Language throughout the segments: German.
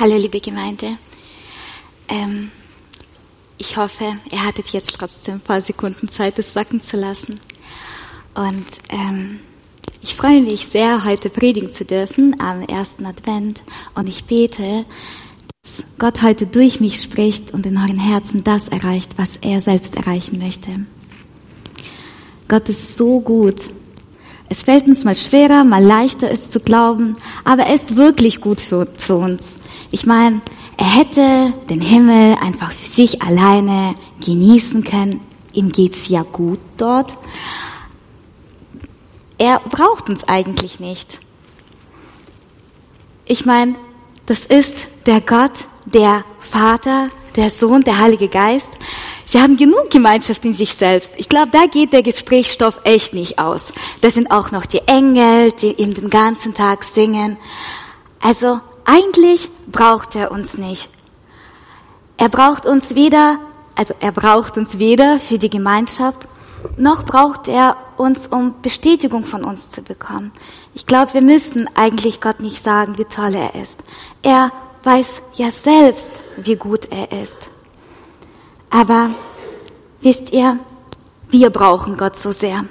Hallo, liebe Gemeinde. Ähm, ich hoffe, ihr hattet jetzt trotzdem ein paar Sekunden Zeit, es sacken zu lassen. Und ähm, ich freue mich sehr, heute predigen zu dürfen am ersten Advent. Und ich bete, dass Gott heute durch mich spricht und in euren Herzen das erreicht, was er selbst erreichen möchte. Gott ist so gut. Es fällt uns mal schwerer, mal leichter, es zu glauben, aber er ist wirklich gut für, zu uns. Ich meine, er hätte den Himmel einfach für sich alleine genießen können. Ihm geht's ja gut dort. Er braucht uns eigentlich nicht. Ich meine, das ist der Gott, der Vater, der Sohn, der Heilige Geist. Sie haben genug Gemeinschaft in sich selbst. Ich glaube, da geht der Gesprächsstoff echt nicht aus. Da sind auch noch die Engel, die ihm den ganzen Tag singen. Also eigentlich braucht er uns nicht. Er braucht uns weder, also er braucht uns weder für die Gemeinschaft, noch braucht er uns, um Bestätigung von uns zu bekommen. Ich glaube, wir müssen eigentlich Gott nicht sagen, wie toll er ist. Er weiß ja selbst, wie gut er ist. Aber wisst ihr, wir brauchen Gott so sehr.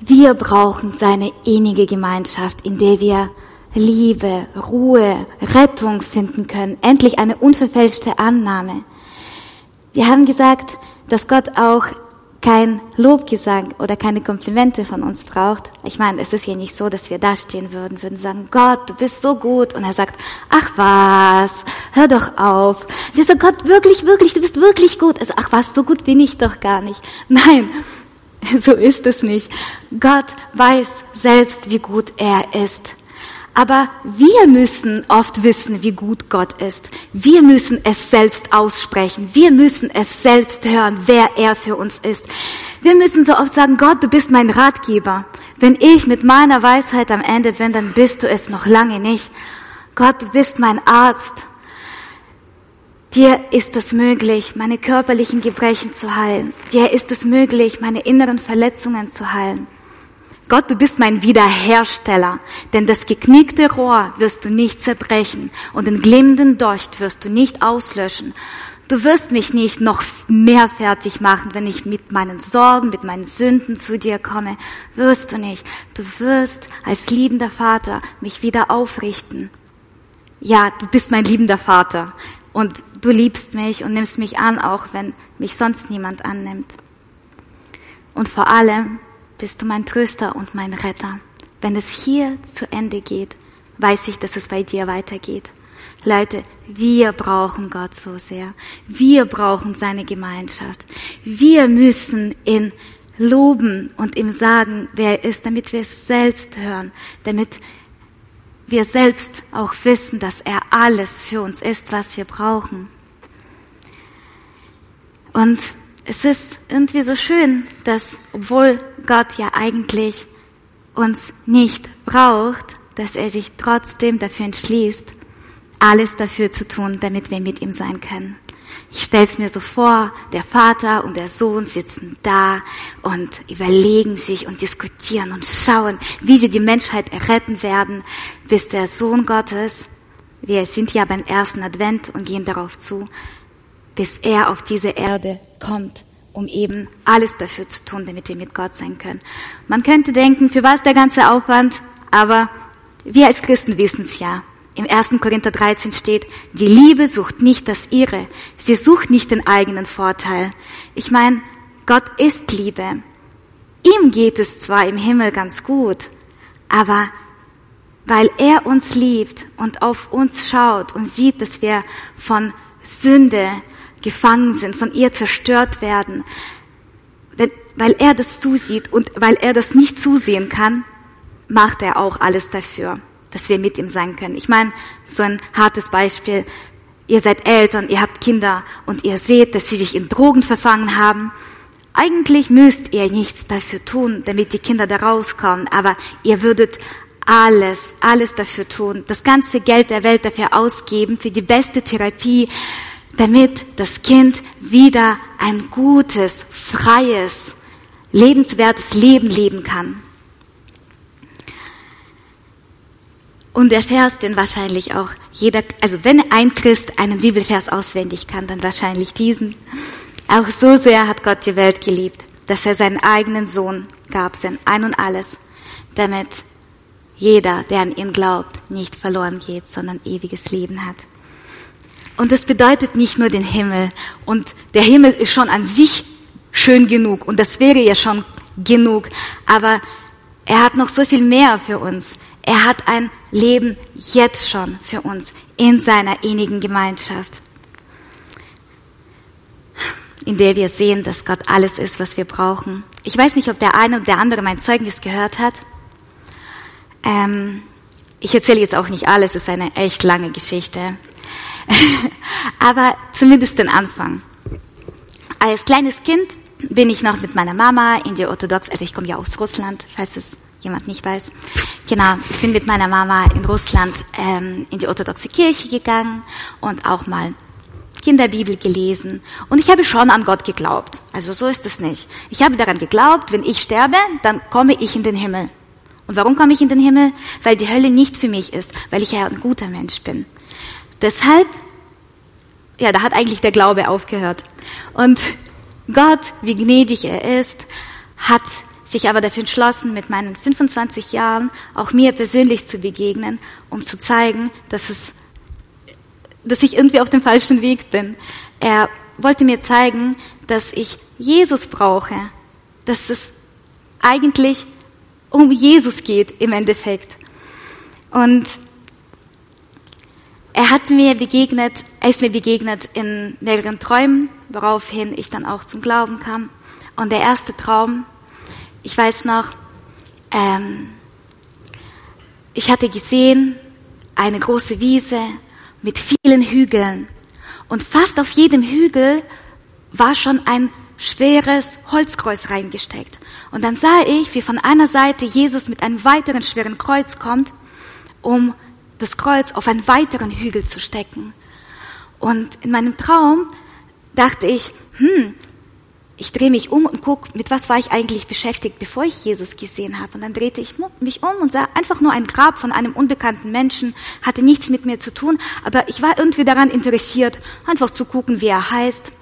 Wir brauchen seine innige Gemeinschaft, in der wir Liebe, Ruhe, Rettung finden können. Endlich eine unverfälschte Annahme. Wir haben gesagt, dass Gott auch kein Lobgesang oder keine Komplimente von uns braucht. Ich meine, es ist ja nicht so, dass wir da stehen würden, würden sagen, Gott, du bist so gut. Und er sagt, ach was, hör doch auf. Wir sagen, Gott, wirklich, wirklich, du bist wirklich gut. Also, ach was, so gut bin ich doch gar nicht. Nein, so ist es nicht. Gott weiß selbst, wie gut er ist. Aber wir müssen oft wissen, wie gut Gott ist. Wir müssen es selbst aussprechen. Wir müssen es selbst hören, wer er für uns ist. Wir müssen so oft sagen, Gott, du bist mein Ratgeber. Wenn ich mit meiner Weisheit am Ende bin, dann bist du es noch lange nicht. Gott, du bist mein Arzt. Dir ist es möglich, meine körperlichen Gebrechen zu heilen. Dir ist es möglich, meine inneren Verletzungen zu heilen. Gott, du bist mein Wiederhersteller, denn das geknickte Rohr wirst du nicht zerbrechen und den glimmenden Docht wirst du nicht auslöschen. Du wirst mich nicht noch mehr fertig machen, wenn ich mit meinen Sorgen, mit meinen Sünden zu dir komme. Wirst du nicht. Du wirst als liebender Vater mich wieder aufrichten. Ja, du bist mein liebender Vater und du liebst mich und nimmst mich an, auch wenn mich sonst niemand annimmt. Und vor allem, bist du mein Tröster und mein Retter. Wenn es hier zu Ende geht, weiß ich, dass es bei dir weitergeht. Leute, wir brauchen Gott so sehr. Wir brauchen seine Gemeinschaft. Wir müssen ihn loben und ihm sagen, wer er ist, damit wir es selbst hören, damit wir selbst auch wissen, dass er alles für uns ist, was wir brauchen. Und es ist irgendwie so schön, dass obwohl Gott ja eigentlich uns nicht braucht, dass er sich trotzdem dafür entschließt, alles dafür zu tun, damit wir mit ihm sein können. Ich stelle es mir so vor, der Vater und der Sohn sitzen da und überlegen sich und diskutieren und schauen, wie sie die Menschheit erretten werden, bis der Sohn Gottes, wir sind ja beim ersten Advent und gehen darauf zu, bis er auf diese Erde kommt, um eben alles dafür zu tun, damit wir mit Gott sein können. Man könnte denken, für was der ganze Aufwand, aber wir als Christen wissen es ja. Im 1. Korinther 13 steht, die Liebe sucht nicht das ihre, sie sucht nicht den eigenen Vorteil. Ich meine, Gott ist Liebe. Ihm geht es zwar im Himmel ganz gut, aber weil er uns liebt und auf uns schaut und sieht, dass wir von Sünde gefangen sind, von ihr zerstört werden, weil er das zusieht und weil er das nicht zusehen kann, macht er auch alles dafür, dass wir mit ihm sein können. Ich meine, so ein hartes Beispiel. Ihr seid Eltern, ihr habt Kinder und ihr seht, dass sie sich in Drogen verfangen haben. Eigentlich müsst ihr nichts dafür tun, damit die Kinder da rauskommen, aber ihr würdet alles, alles dafür tun, das ganze Geld der Welt dafür ausgeben, für die beste Therapie, damit das Kind wieder ein gutes, freies, lebenswertes Leben leben kann. Und der Vers, den wahrscheinlich auch jeder, also wenn ein Christ einen Bibelvers auswendig kann, dann wahrscheinlich diesen. Auch so sehr hat Gott die Welt geliebt, dass er seinen eigenen Sohn gab, sein Ein und Alles, damit jeder, der an ihn glaubt, nicht verloren geht, sondern ewiges Leben hat. Und das bedeutet nicht nur den Himmel. Und der Himmel ist schon an sich schön genug. Und das wäre ja schon genug. Aber er hat noch so viel mehr für uns. Er hat ein Leben jetzt schon für uns in seiner innigen Gemeinschaft, in der wir sehen, dass Gott alles ist, was wir brauchen. Ich weiß nicht, ob der eine oder der andere mein Zeugnis gehört hat. Ähm, ich erzähle jetzt auch nicht alles, es ist eine echt lange Geschichte. Aber zumindest den Anfang. Als kleines Kind bin ich noch mit meiner Mama in die orthodox, also ich komme ja aus Russland, falls es jemand nicht weiß. Genau, ich bin mit meiner Mama in Russland ähm, in die orthodoxe Kirche gegangen und auch mal Kinderbibel gelesen. Und ich habe schon an Gott geglaubt. Also so ist es nicht. Ich habe daran geglaubt, wenn ich sterbe, dann komme ich in den Himmel. Und warum komme ich in den Himmel? Weil die Hölle nicht für mich ist, weil ich ja ein guter Mensch bin. Deshalb, ja, da hat eigentlich der Glaube aufgehört. Und Gott, wie gnädig er ist, hat sich aber dafür entschlossen, mit meinen 25 Jahren auch mir persönlich zu begegnen, um zu zeigen, dass es, dass ich irgendwie auf dem falschen Weg bin. Er wollte mir zeigen, dass ich Jesus brauche, dass es eigentlich um Jesus geht im Endeffekt. Und er hat mir begegnet, er ist mir begegnet in mehreren Träumen, woraufhin ich dann auch zum Glauben kam. Und der erste Traum, ich weiß noch, ähm, ich hatte gesehen eine große Wiese mit vielen Hügeln und fast auf jedem Hügel war schon ein schweres Holzkreuz reingesteckt. Und dann sah ich, wie von einer Seite Jesus mit einem weiteren schweren Kreuz kommt, um das Kreuz auf einen weiteren Hügel zu stecken. Und in meinem Traum dachte ich, hm, ich drehe mich um und guck, mit was war ich eigentlich beschäftigt, bevor ich Jesus gesehen habe. Und dann drehte ich mich um und sah einfach nur ein Grab von einem unbekannten Menschen, hatte nichts mit mir zu tun, aber ich war irgendwie daran interessiert, einfach zu gucken, wie er heißt.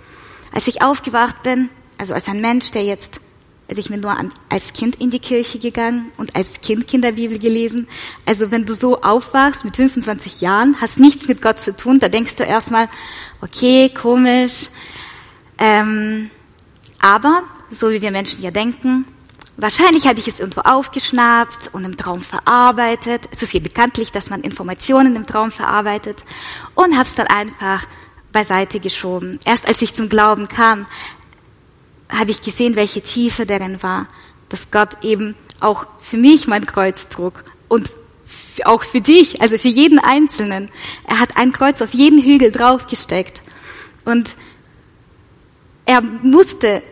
Als ich aufgewacht bin, also als ein Mensch, der jetzt, also ich bin nur als Kind in die Kirche gegangen und als Kind Kinderbibel gelesen. Also wenn du so aufwachst mit 25 Jahren, hast nichts mit Gott zu tun, da denkst du erstmal, okay, komisch, ähm, aber, so wie wir Menschen ja denken, wahrscheinlich habe ich es irgendwo aufgeschnappt und im Traum verarbeitet. Es ist hier bekanntlich, dass man Informationen im Traum verarbeitet und habe es dann einfach beiseite geschoben. Erst als ich zum Glauben kam, habe ich gesehen, welche Tiefe darin war, dass Gott eben auch für mich mein Kreuz trug und auch für dich, also für jeden Einzelnen. Er hat ein Kreuz auf jeden Hügel draufgesteckt. Und er musste,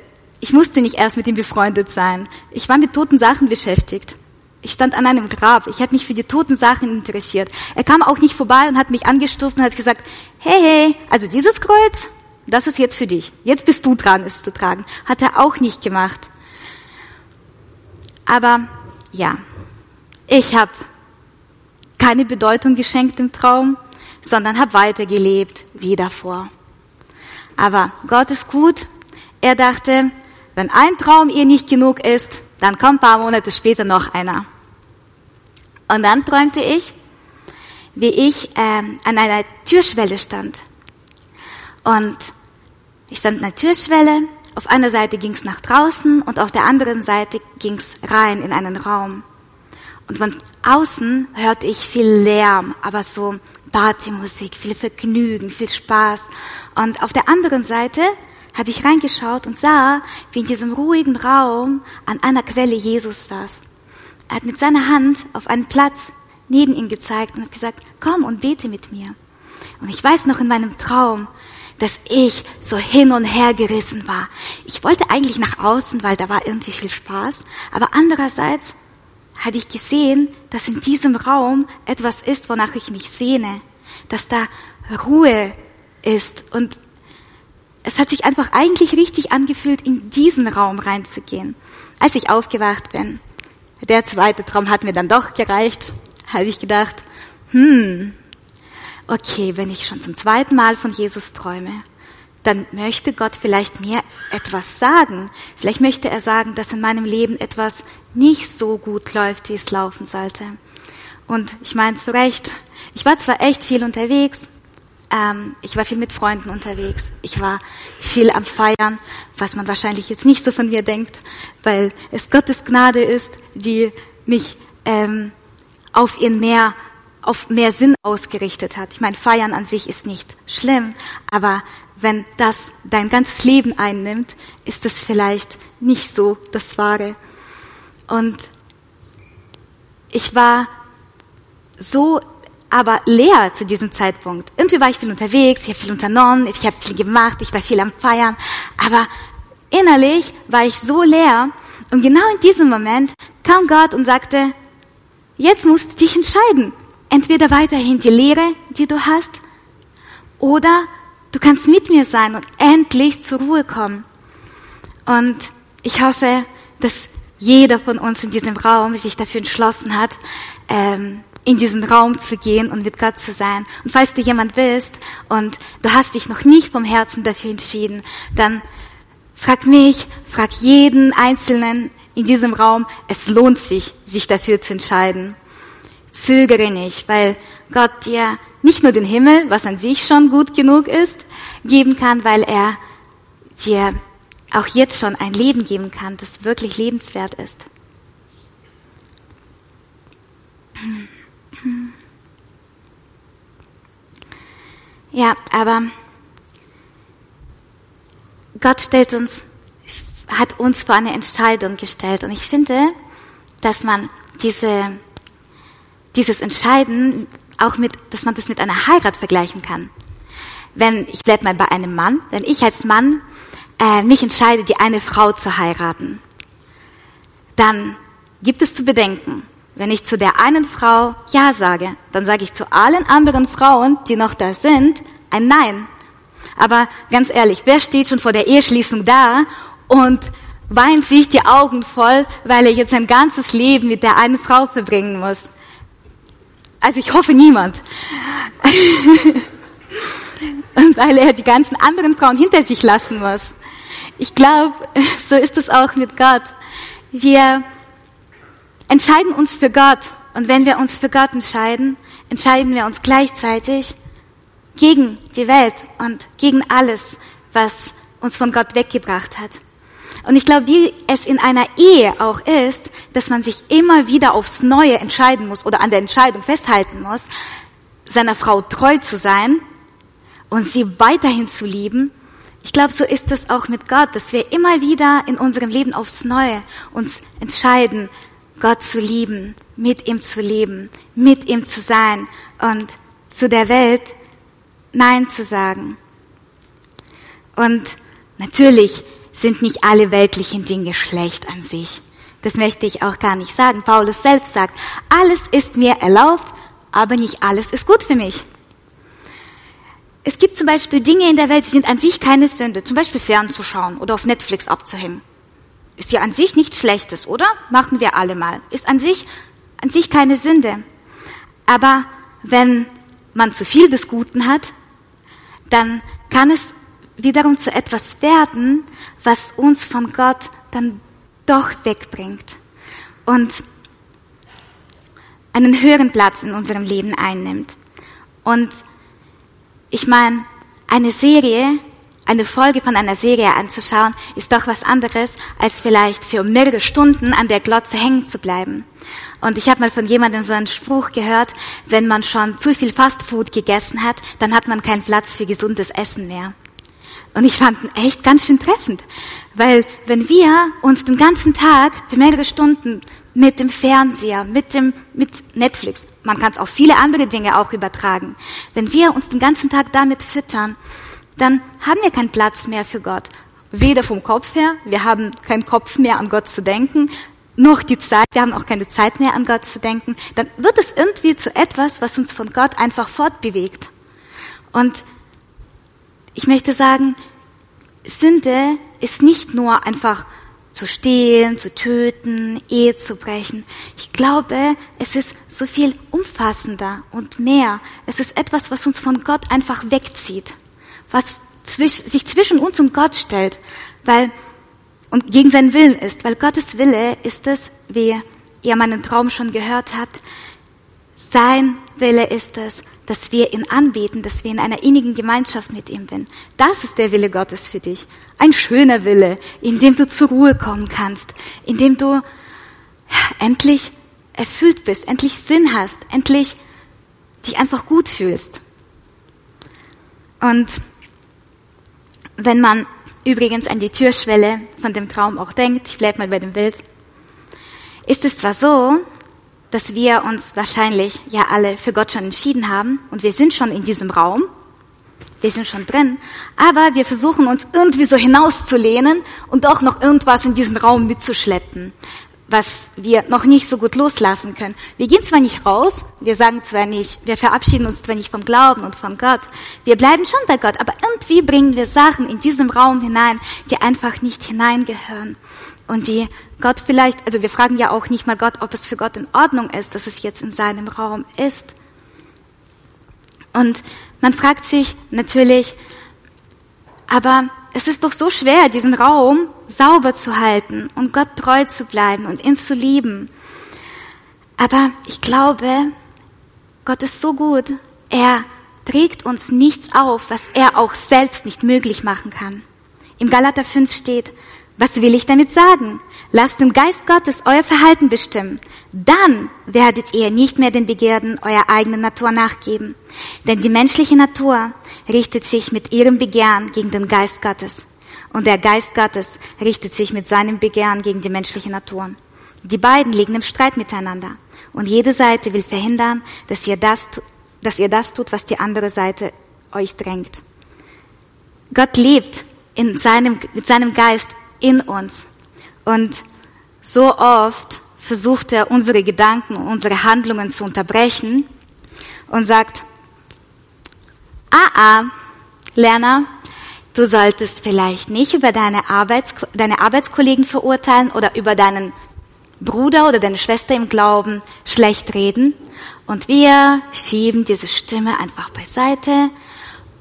ich musste nicht erst mit ihm befreundet sein. Ich war mit toten Sachen beschäftigt. Ich stand an einem Grab. Ich habe mich für die toten Sachen interessiert. Er kam auch nicht vorbei und hat mich angestuft und hat gesagt, hey, hey, also dieses Kreuz, das ist jetzt für dich. Jetzt bist du dran, es zu tragen. Hat er auch nicht gemacht. Aber ja, ich habe keine Bedeutung geschenkt im Traum, sondern habe weitergelebt wie davor. Aber Gott ist gut. Er dachte, wenn ein Traum ihr nicht genug ist, dann kommt ein paar Monate später noch einer. Und dann träumte ich, wie ich ähm, an einer Türschwelle stand. Und ich stand an der Türschwelle. Auf einer Seite ging's nach draußen und auf der anderen Seite ging's rein in einen Raum. Und von außen hörte ich viel Lärm, aber so Partymusik, viel Vergnügen, viel Spaß. Und auf der anderen Seite habe ich reingeschaut und sah, wie in diesem ruhigen Raum an einer Quelle Jesus saß. Er hat mit seiner Hand auf einen Platz neben ihm gezeigt und hat gesagt, komm und bete mit mir. Und ich weiß noch in meinem Traum, dass ich so hin und her gerissen war. Ich wollte eigentlich nach außen, weil da war irgendwie viel Spaß, aber andererseits habe ich gesehen, dass in diesem Raum etwas ist, wonach ich mich sehne, dass da Ruhe ist und es hat sich einfach eigentlich richtig angefühlt, in diesen Raum reinzugehen. Als ich aufgewacht bin, der zweite Traum hat mir dann doch gereicht, habe ich gedacht, hm, okay, wenn ich schon zum zweiten Mal von Jesus träume, dann möchte Gott vielleicht mir etwas sagen. Vielleicht möchte er sagen, dass in meinem Leben etwas nicht so gut läuft, wie es laufen sollte. Und ich meine zu Recht, ich war zwar echt viel unterwegs, ähm, ich war viel mit Freunden unterwegs, ich war viel am Feiern, was man wahrscheinlich jetzt nicht so von mir denkt, weil es Gottes Gnade ist, die mich ähm, auf ihren mehr auf mehr Sinn ausgerichtet hat. Ich meine, Feiern an sich ist nicht schlimm, aber wenn das dein ganzes Leben einnimmt, ist es vielleicht nicht so das Wahre. Und ich war so aber leer zu diesem Zeitpunkt. Irgendwie war ich viel unterwegs, ich habe viel unternommen, ich habe viel gemacht, ich war viel am Feiern, aber innerlich war ich so leer und genau in diesem Moment kam Gott und sagte, jetzt musst du dich entscheiden entweder weiterhin die Lehre, die du hast, oder du kannst mit mir sein und endlich zur Ruhe kommen. Und ich hoffe, dass jeder von uns in diesem Raum sich dafür entschlossen hat, ähm, in diesen Raum zu gehen und mit Gott zu sein. Und falls du jemand bist und du hast dich noch nicht vom Herzen dafür entschieden, dann frag mich, frag jeden Einzelnen in diesem Raum, es lohnt sich, sich dafür zu entscheiden zögere nicht, weil Gott dir nicht nur den Himmel, was an sich schon gut genug ist, geben kann, weil er dir auch jetzt schon ein Leben geben kann, das wirklich lebenswert ist. Ja, aber Gott stellt uns, hat uns vor eine Entscheidung gestellt und ich finde, dass man diese dieses Entscheiden auch mit, dass man das mit einer Heirat vergleichen kann. Wenn, ich bleib mal bei einem Mann, wenn ich als Mann äh, mich entscheide, die eine Frau zu heiraten, dann gibt es zu bedenken, wenn ich zu der einen Frau Ja sage, dann sage ich zu allen anderen Frauen, die noch da sind, ein Nein. Aber ganz ehrlich, wer steht schon vor der Eheschließung da und weint sich die Augen voll, weil er jetzt sein ganzes Leben mit der einen Frau verbringen muss? Also ich hoffe niemand. Und weil er die ganzen anderen Frauen hinter sich lassen muss. Ich glaube, so ist es auch mit Gott. Wir entscheiden uns für Gott. Und wenn wir uns für Gott entscheiden, entscheiden wir uns gleichzeitig gegen die Welt und gegen alles, was uns von Gott weggebracht hat. Und ich glaube, wie es in einer Ehe auch ist, dass man sich immer wieder aufs Neue entscheiden muss oder an der Entscheidung festhalten muss, seiner Frau treu zu sein und sie weiterhin zu lieben. Ich glaube, so ist es auch mit Gott, dass wir immer wieder in unserem Leben aufs Neue uns entscheiden, Gott zu lieben, mit ihm zu leben, mit ihm zu sein und zu der Welt Nein zu sagen. Und natürlich sind nicht alle weltlichen Dinge schlecht an sich. Das möchte ich auch gar nicht sagen. Paulus selbst sagt, alles ist mir erlaubt, aber nicht alles ist gut für mich. Es gibt zum Beispiel Dinge in der Welt, die sind an sich keine Sünde. Zum Beispiel fernzuschauen oder auf Netflix abzuhängen. Ist ja an sich nichts Schlechtes, oder? Machen wir alle mal. Ist an sich, an sich keine Sünde. Aber wenn man zu viel des Guten hat, dann kann es wiederum zu etwas werden, was uns von Gott dann doch wegbringt und einen höheren Platz in unserem Leben einnimmt. Und ich meine, eine Serie, eine Folge von einer Serie anzuschauen, ist doch was anderes, als vielleicht für mehrere Stunden an der Glotze hängen zu bleiben. Und ich habe mal von jemandem so einen Spruch gehört, wenn man schon zu viel Fastfood gegessen hat, dann hat man keinen Platz für gesundes Essen mehr. Und ich fand ihn echt ganz schön treffend. Weil wenn wir uns den ganzen Tag für mehrere Stunden mit dem Fernseher, mit dem, mit Netflix, man kann es auf viele andere Dinge auch übertragen, wenn wir uns den ganzen Tag damit füttern, dann haben wir keinen Platz mehr für Gott. Weder vom Kopf her, wir haben keinen Kopf mehr an Gott zu denken, noch die Zeit, wir haben auch keine Zeit mehr an Gott zu denken, dann wird es irgendwie zu etwas, was uns von Gott einfach fortbewegt. Und ich möchte sagen, Sünde ist nicht nur einfach zu stehlen, zu töten, Ehe zu brechen. Ich glaube, es ist so viel umfassender und mehr. Es ist etwas, was uns von Gott einfach wegzieht, was zwisch, sich zwischen uns und Gott stellt, weil und gegen seinen Willen ist, weil Gottes Wille ist es, wie ihr meinen Traum schon gehört habt, sein Wille ist es, dass wir ihn anbeten, dass wir in einer innigen Gemeinschaft mit ihm sind. Das ist der Wille Gottes für dich. Ein schöner Wille, in dem du zur Ruhe kommen kannst, in dem du endlich erfüllt bist, endlich Sinn hast, endlich dich einfach gut fühlst. Und wenn man übrigens an die Türschwelle von dem Traum auch denkt, ich bleibe mal bei dem Bild, ist es zwar so, dass wir uns wahrscheinlich ja alle für Gott schon entschieden haben und wir sind schon in diesem Raum, wir sind schon drin, aber wir versuchen uns irgendwie so hinauszulehnen und auch noch irgendwas in diesen Raum mitzuschleppen, was wir noch nicht so gut loslassen können. Wir gehen zwar nicht raus, wir sagen zwar nicht, wir verabschieden uns zwar nicht vom Glauben und von Gott, wir bleiben schon bei Gott, aber irgendwie bringen wir Sachen in diesem Raum hinein, die einfach nicht hineingehören und die Gott vielleicht, also wir fragen ja auch nicht mal Gott, ob es für Gott in Ordnung ist, dass es jetzt in seinem Raum ist. Und man fragt sich natürlich, aber es ist doch so schwer, diesen Raum sauber zu halten und Gott treu zu bleiben und ihn zu lieben. Aber ich glaube, Gott ist so gut. Er trägt uns nichts auf, was er auch selbst nicht möglich machen kann. Im Galater 5 steht, was will ich damit sagen? Lasst den Geist Gottes euer Verhalten bestimmen. Dann werdet ihr nicht mehr den Begierden eurer eigenen Natur nachgeben. Denn die menschliche Natur richtet sich mit ihrem Begehren gegen den Geist Gottes. Und der Geist Gottes richtet sich mit seinem Begehren gegen die menschliche Natur. Die beiden liegen im Streit miteinander. Und jede Seite will verhindern, dass ihr das, dass ihr das tut, was die andere Seite euch drängt. Gott lebt in seinem, mit seinem Geist in uns. Und so oft versucht er, unsere Gedanken, unsere Handlungen zu unterbrechen und sagt, ah, ah, Lerner, du solltest vielleicht nicht über deine, Arbeits deine Arbeitskollegen verurteilen oder über deinen Bruder oder deine Schwester im Glauben schlecht reden. Und wir schieben diese Stimme einfach beiseite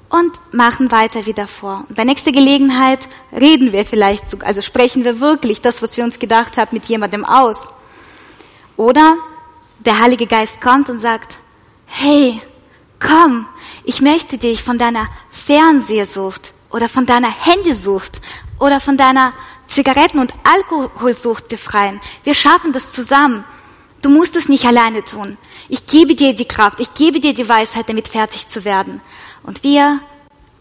und machen weiter wie davor. Und bei nächster Gelegenheit reden wir vielleicht, also sprechen wir wirklich das, was wir uns gedacht haben, mit jemandem aus. Oder der Heilige Geist kommt und sagt, hey, komm, ich möchte dich von deiner Fernsehsucht oder von deiner Handysucht oder von deiner Zigaretten- und Alkoholsucht befreien. Wir schaffen das zusammen. Du musst es nicht alleine tun. Ich gebe dir die Kraft, ich gebe dir die Weisheit, damit fertig zu werden. Und wir,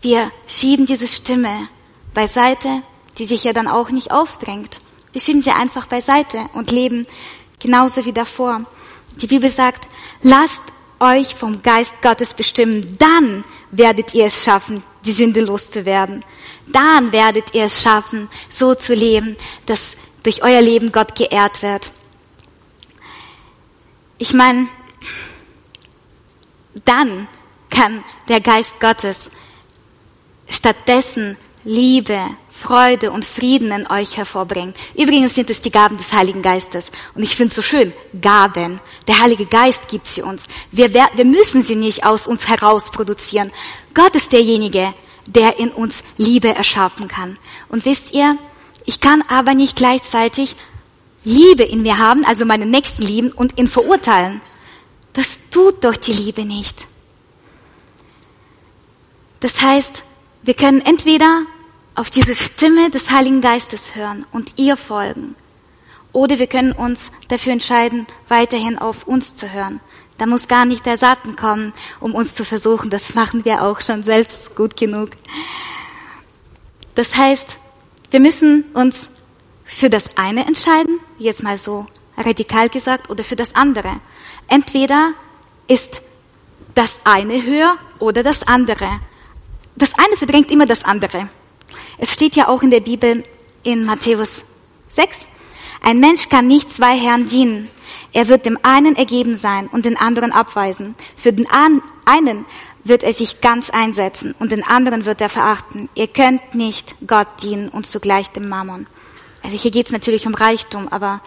wir schieben diese Stimme beiseite, die sich ja dann auch nicht aufdrängt. Wir schieben sie einfach beiseite und leben genauso wie davor. Die Bibel sagt, lasst euch vom Geist Gottes bestimmen, dann werdet ihr es schaffen, die Sünde loszuwerden. Dann werdet ihr es schaffen, so zu leben, dass durch euer Leben Gott geehrt wird. Ich meine, dann kann der Geist Gottes stattdessen Liebe, Freude und Frieden in euch hervorbringen. Übrigens sind es die Gaben des Heiligen Geistes. Und ich finde es so schön, Gaben. Der Heilige Geist gibt sie uns. Wir, wir müssen sie nicht aus uns heraus produzieren. Gott ist derjenige, der in uns Liebe erschaffen kann. Und wisst ihr, ich kann aber nicht gleichzeitig Liebe in mir haben, also meinen Nächsten lieben und ihn verurteilen. Das tut doch die Liebe nicht. Das heißt, wir können entweder auf diese Stimme des Heiligen Geistes hören und ihr folgen, oder wir können uns dafür entscheiden, weiterhin auf uns zu hören. Da muss gar nicht der Satan kommen, um uns zu versuchen. Das machen wir auch schon selbst gut genug. Das heißt, wir müssen uns für das eine entscheiden, jetzt mal so radikal gesagt, oder für das andere. Entweder ist das eine höher oder das andere das eine verdrängt immer das andere. Es steht ja auch in der Bibel in Matthäus 6, ein Mensch kann nicht zwei Herren dienen. Er wird dem einen ergeben sein und den anderen abweisen. Für den einen wird er sich ganz einsetzen und den anderen wird er verachten. Ihr könnt nicht Gott dienen und zugleich dem Mammon. Also hier geht es natürlich um Reichtum, aber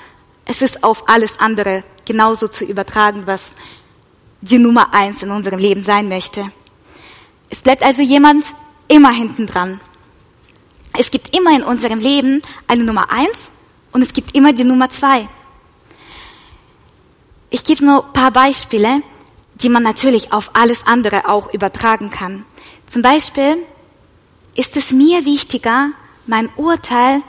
es ist auf alles andere genauso zu übertragen, was die Nummer eins in unserem Leben sein möchte. Es bleibt also jemand immer hinten dran. Es gibt immer in unserem Leben eine Nummer eins und es gibt immer die Nummer zwei. Ich gebe nur ein paar Beispiele, die man natürlich auf alles andere auch übertragen kann. Zum Beispiel ist es mir wichtiger, mein Urteil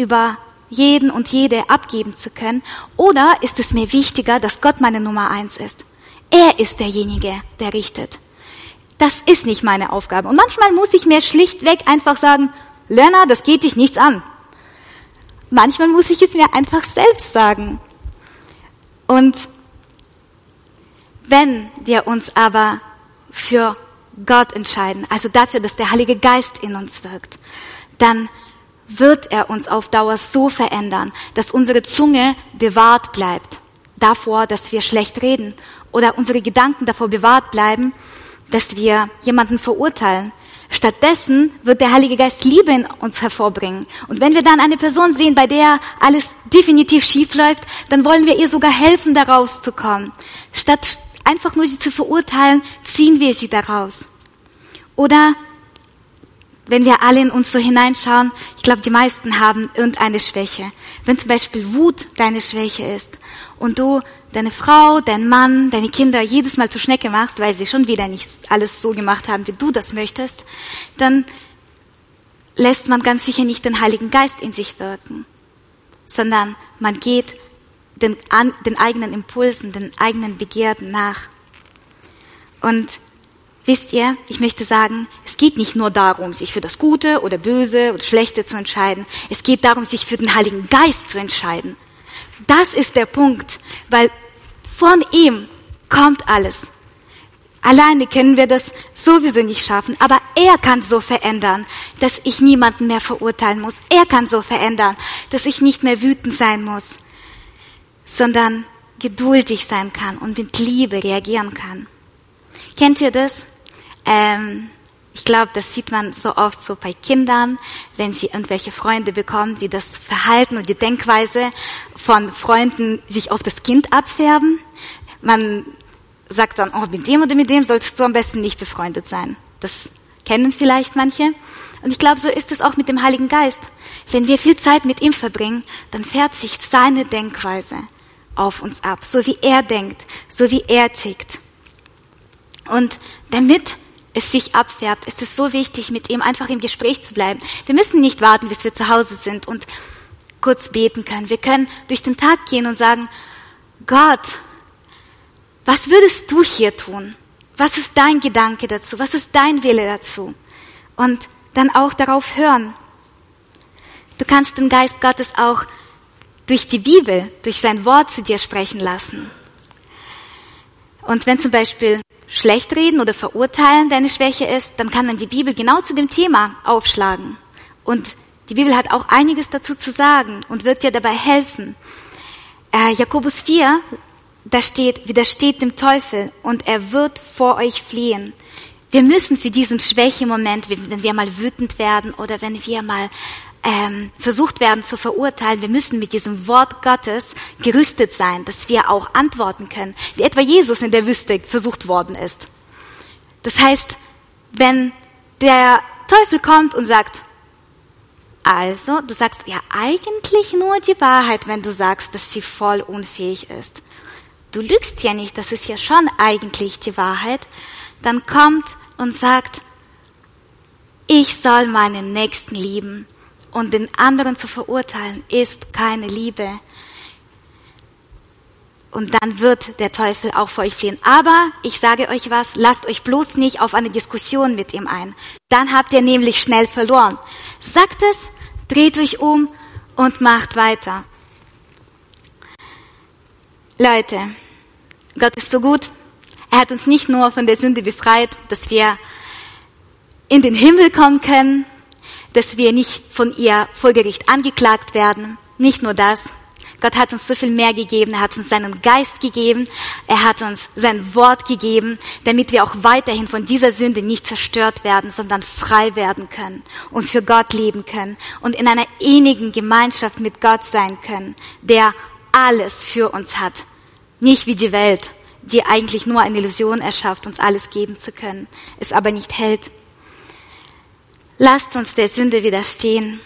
über jeden und jede abgeben zu können, oder ist es mir wichtiger, dass Gott meine Nummer eins ist? Er ist derjenige, der richtet. Das ist nicht meine Aufgabe. Und manchmal muss ich mir schlichtweg einfach sagen, Lerner, das geht dich nichts an. Manchmal muss ich es mir einfach selbst sagen. Und wenn wir uns aber für Gott entscheiden, also dafür, dass der Heilige Geist in uns wirkt, dann wird er uns auf Dauer so verändern, dass unsere Zunge bewahrt bleibt davor, dass wir schlecht reden oder unsere Gedanken davor bewahrt bleiben, dass wir jemanden verurteilen. Stattdessen wird der Heilige Geist Liebe in uns hervorbringen. Und wenn wir dann eine Person sehen, bei der alles definitiv schief läuft, dann wollen wir ihr sogar helfen, da rauszukommen. Statt einfach nur sie zu verurteilen, ziehen wir sie daraus. Oder wenn wir alle in uns so hineinschauen, ich glaube, die meisten haben irgendeine Schwäche. Wenn zum Beispiel Wut deine Schwäche ist und du deine Frau, dein Mann, deine Kinder jedes Mal zur Schnecke machst, weil sie schon wieder nicht alles so gemacht haben, wie du das möchtest, dann lässt man ganz sicher nicht den Heiligen Geist in sich wirken, sondern man geht den, den eigenen Impulsen, den eigenen Begierden nach. Und Wisst ihr, ich möchte sagen, es geht nicht nur darum, sich für das Gute oder Böse oder Schlechte zu entscheiden. Es geht darum, sich für den Heiligen Geist zu entscheiden. Das ist der Punkt, weil von ihm kommt alles. Alleine können wir das sowieso nicht schaffen, aber er kann so verändern, dass ich niemanden mehr verurteilen muss. Er kann so verändern, dass ich nicht mehr wütend sein muss, sondern geduldig sein kann und mit Liebe reagieren kann. Kennt ihr das? Ähm, ich glaube, das sieht man so oft so bei Kindern, wenn sie irgendwelche Freunde bekommen, wie das Verhalten und die Denkweise von Freunden sich auf das Kind abfärben. Man sagt dann, oh, mit dem oder mit dem solltest du am besten nicht befreundet sein. Das kennen vielleicht manche. Und ich glaube, so ist es auch mit dem Heiligen Geist. Wenn wir viel Zeit mit ihm verbringen, dann fährt sich seine Denkweise auf uns ab, so wie er denkt, so wie er tickt. Und damit es sich abfärbt, ist es so wichtig, mit ihm einfach im Gespräch zu bleiben. Wir müssen nicht warten, bis wir zu Hause sind und kurz beten können. Wir können durch den Tag gehen und sagen, Gott, was würdest du hier tun? Was ist dein Gedanke dazu? Was ist dein Wille dazu? Und dann auch darauf hören. Du kannst den Geist Gottes auch durch die Bibel, durch sein Wort zu dir sprechen lassen. Und wenn zum Beispiel schlecht reden oder verurteilen deine Schwäche ist, dann kann man die Bibel genau zu dem Thema aufschlagen. Und die Bibel hat auch einiges dazu zu sagen und wird dir dabei helfen. Äh, Jakobus 4, da steht, widersteht dem Teufel und er wird vor euch fliehen. Wir müssen für diesen Schwächemoment, wenn wir mal wütend werden oder wenn wir mal ähm, versucht werden zu verurteilen, wir müssen mit diesem Wort Gottes gerüstet sein, dass wir auch antworten können, wie etwa Jesus in der Wüste versucht worden ist. Das heißt, wenn der Teufel kommt und sagt, also, du sagst ja eigentlich nur die Wahrheit, wenn du sagst, dass sie voll unfähig ist. Du lügst ja nicht, das ist ja schon eigentlich die Wahrheit. Dann kommt und sagt, ich soll meinen Nächsten lieben und den anderen zu verurteilen, ist keine Liebe. Und dann wird der Teufel auch vor euch fliehen. Aber ich sage euch was, lasst euch bloß nicht auf eine Diskussion mit ihm ein. Dann habt ihr nämlich schnell verloren. Sagt es, dreht euch um und macht weiter. Leute, Gott ist so gut. Er hat uns nicht nur von der Sünde befreit, dass wir in den Himmel kommen können, dass wir nicht von ihr vor Gericht angeklagt werden. Nicht nur das. Gott hat uns so viel mehr gegeben. Er hat uns seinen Geist gegeben. Er hat uns sein Wort gegeben, damit wir auch weiterhin von dieser Sünde nicht zerstört werden, sondern frei werden können und für Gott leben können und in einer innigen Gemeinschaft mit Gott sein können, der alles für uns hat. Nicht wie die Welt, die eigentlich nur eine Illusion erschafft, uns alles geben zu können, es aber nicht hält. Lasst uns der Sünde widerstehen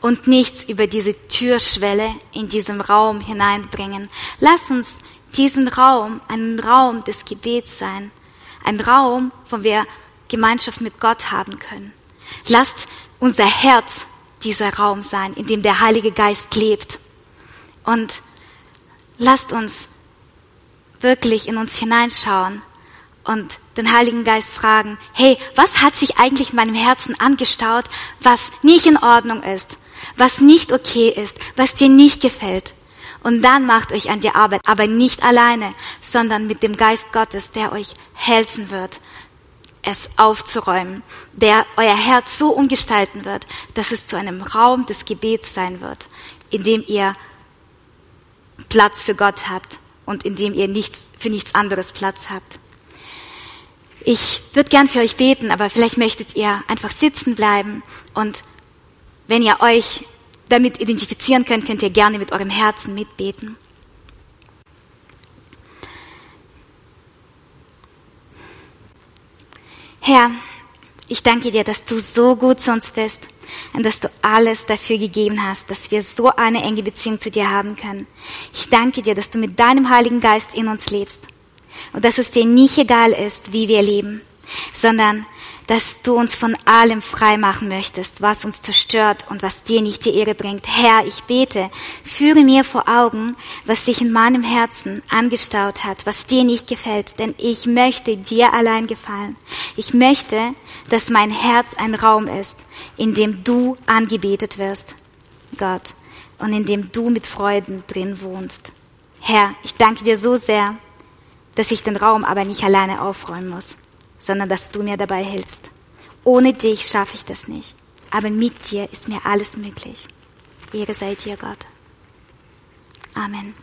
und nichts über diese Türschwelle in diesem Raum hineinbringen. Lass uns diesen Raum einen Raum des Gebets sein, ein Raum, wo wir Gemeinschaft mit Gott haben können. Lasst unser Herz dieser Raum sein, in dem der Heilige Geist lebt. Und lasst uns wirklich in uns hineinschauen und den Heiligen Geist fragen, hey, was hat sich eigentlich in meinem Herzen angestaut, was nicht in Ordnung ist? was nicht okay ist, was dir nicht gefällt. Und dann macht euch an die Arbeit, aber nicht alleine, sondern mit dem Geist Gottes, der euch helfen wird, es aufzuräumen, der euer Herz so umgestalten wird, dass es zu einem Raum des Gebets sein wird, in dem ihr Platz für Gott habt und in dem ihr nichts, für nichts anderes Platz habt. Ich würde gern für euch beten, aber vielleicht möchtet ihr einfach sitzen bleiben und wenn ihr euch damit identifizieren könnt, könnt ihr gerne mit eurem Herzen mitbeten. Herr, ich danke dir, dass du so gut zu uns bist und dass du alles dafür gegeben hast, dass wir so eine enge Beziehung zu dir haben können. Ich danke dir, dass du mit deinem Heiligen Geist in uns lebst und dass es dir nicht egal ist, wie wir leben, sondern dass du uns von allem frei machen möchtest, was uns zerstört und was dir nicht die Ehre bringt. Herr, ich bete, führe mir vor Augen, was sich in meinem Herzen angestaut hat, was dir nicht gefällt, denn ich möchte dir allein gefallen. Ich möchte, dass mein Herz ein Raum ist, in dem du angebetet wirst, Gott, und in dem du mit Freuden drin wohnst. Herr, ich danke dir so sehr, dass ich den Raum aber nicht alleine aufräumen muss sondern dass du mir dabei hilfst. Ohne dich schaffe ich das nicht. Aber mit dir ist mir alles möglich. Ehre sei dir, Gott. Amen.